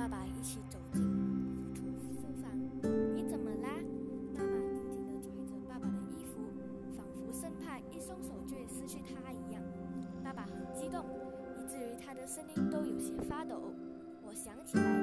爸爸一起走进厨书房。你怎么啦？妈妈紧紧地拽着爸爸的衣服，仿佛生怕一松手就会失去他一样。爸爸很激动，以至于他的声音都有些发抖。我想起来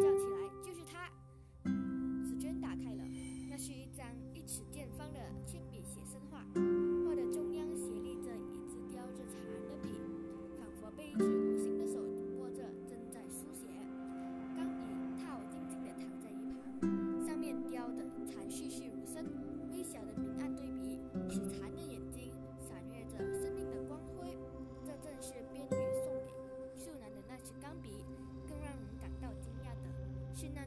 叫起来：“就是他！紫娟打开了，那是一张一尺见方的铅笔写生画，画的中央斜立着一支叼着蝉的笔，仿佛被一只无形的手握着，正在书写。钢笔套静静地躺在一旁，上面雕的蝉栩栩是那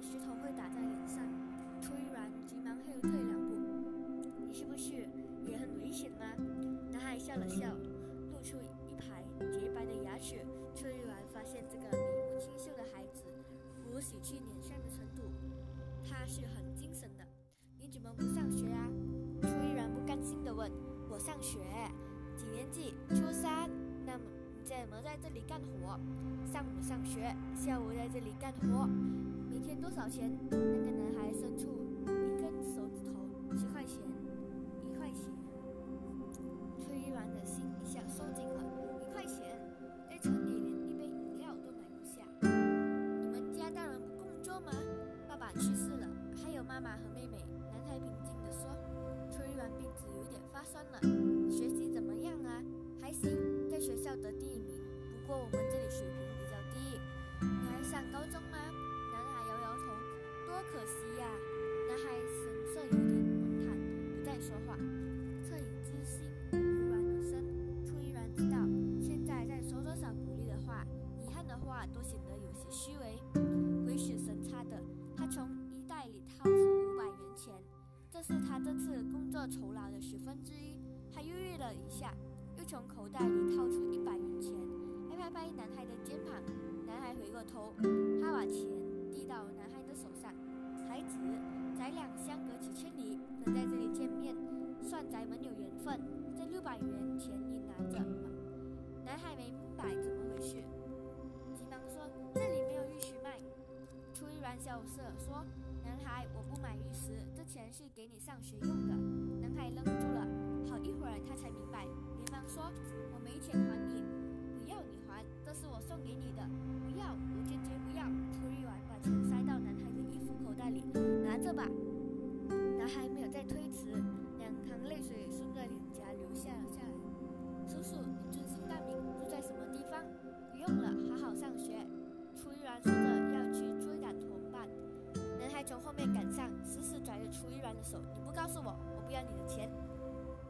石头会打在脸上。”崔然急忙后退两步。“你是不是也很危险吗？”男孩笑了笑，露出一排洁白的牙齿。崔然发现这个眉目清秀的孩子，如洗去脸上的尘土，他是很精神的。你怎么不上学啊？崔然不甘心地问。我上学，几年级？初三。怎么在这里干活？上午上学，下午在这里干活。每天多少钱？那个男孩伸出一根手指头，十块钱，一块钱。崔玉然的心一下收紧了，一块钱，在村里连一杯饮料都买不下。你们家大人不工作吗？爸爸去世了，还有妈妈和妹妹。男孩平静地说。崔玉然鼻子有点发酸了，在学校得第一名。不过我们这里水平比较低。你还上高中吗？男孩摇摇头，多可惜呀。男孩神色有点温淡，不再说话。恻隐之心，油然而生。崔然知道，现在再说多少鼓励的话、遗憾的话，都显得有些虚伪。鬼使神差的，他从衣袋里掏出五百元钱。这是他这次工作酬劳的十分之一。他犹豫了一下，又从口袋里掏出一百元钱，还拍拍男孩的肩膀。男孩回过头，他把钱递到男孩的手上。孩子，咱俩相隔几千里，能在这里见面，算咱们有缘分。这六百元钱你拿着？男孩没明白怎么回事，急忙说：“这里没有玉石卖。”崔玉然笑着说。男孩，我不买玉石，这钱是给你上学用的。男孩愣住了，好一会儿他才明白，说：“我没钱还你，不要你还，这是我送给你的，不要，我坚决不要。”崔玉然把钱塞到男孩的衣服口袋里，拿着吧。男孩没有再推辞，两行泪水顺着脸颊流下了下来。叔叔，你尊姓大名，住在什么地方？不用了，好好上学。崔玉然说着要去追赶同伴。男孩从后面赶上，死死拽着楚玉然的手。你不告诉我，我不要你的钱。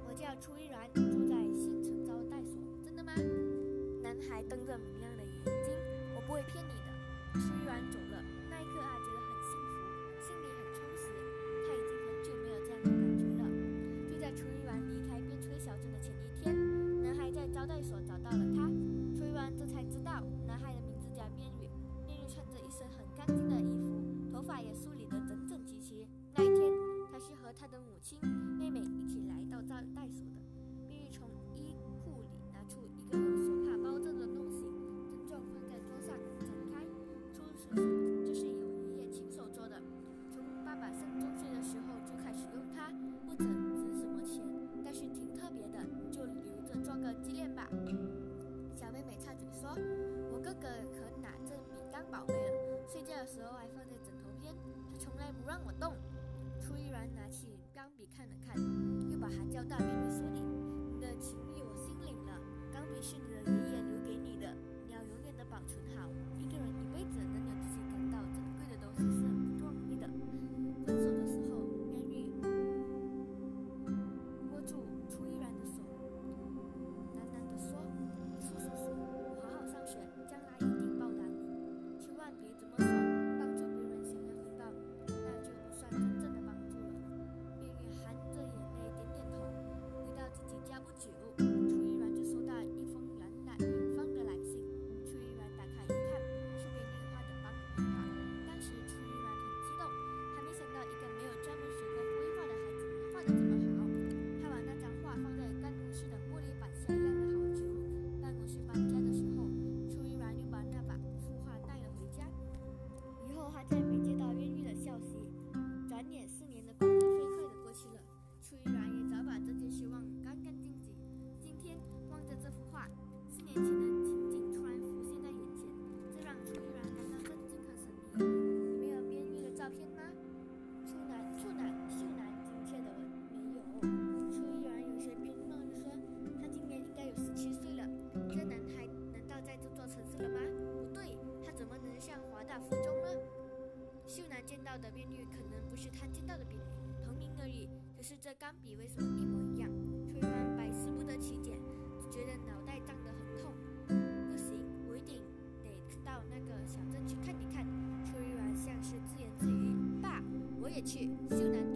我叫楚玉然，住在瞪着明亮的眼睛。时候还放在枕头边他从来不让我动。初一然拿起钢笔看了看又把它交到别人手里你的情意我心领了。钢笔是你这钢笔为什么一模一样？崔玉百思不得其解觉得脑袋胀得很痛。不行我一定得到那个小镇去看一看。崔玉像是自言自语爸我也去秀楠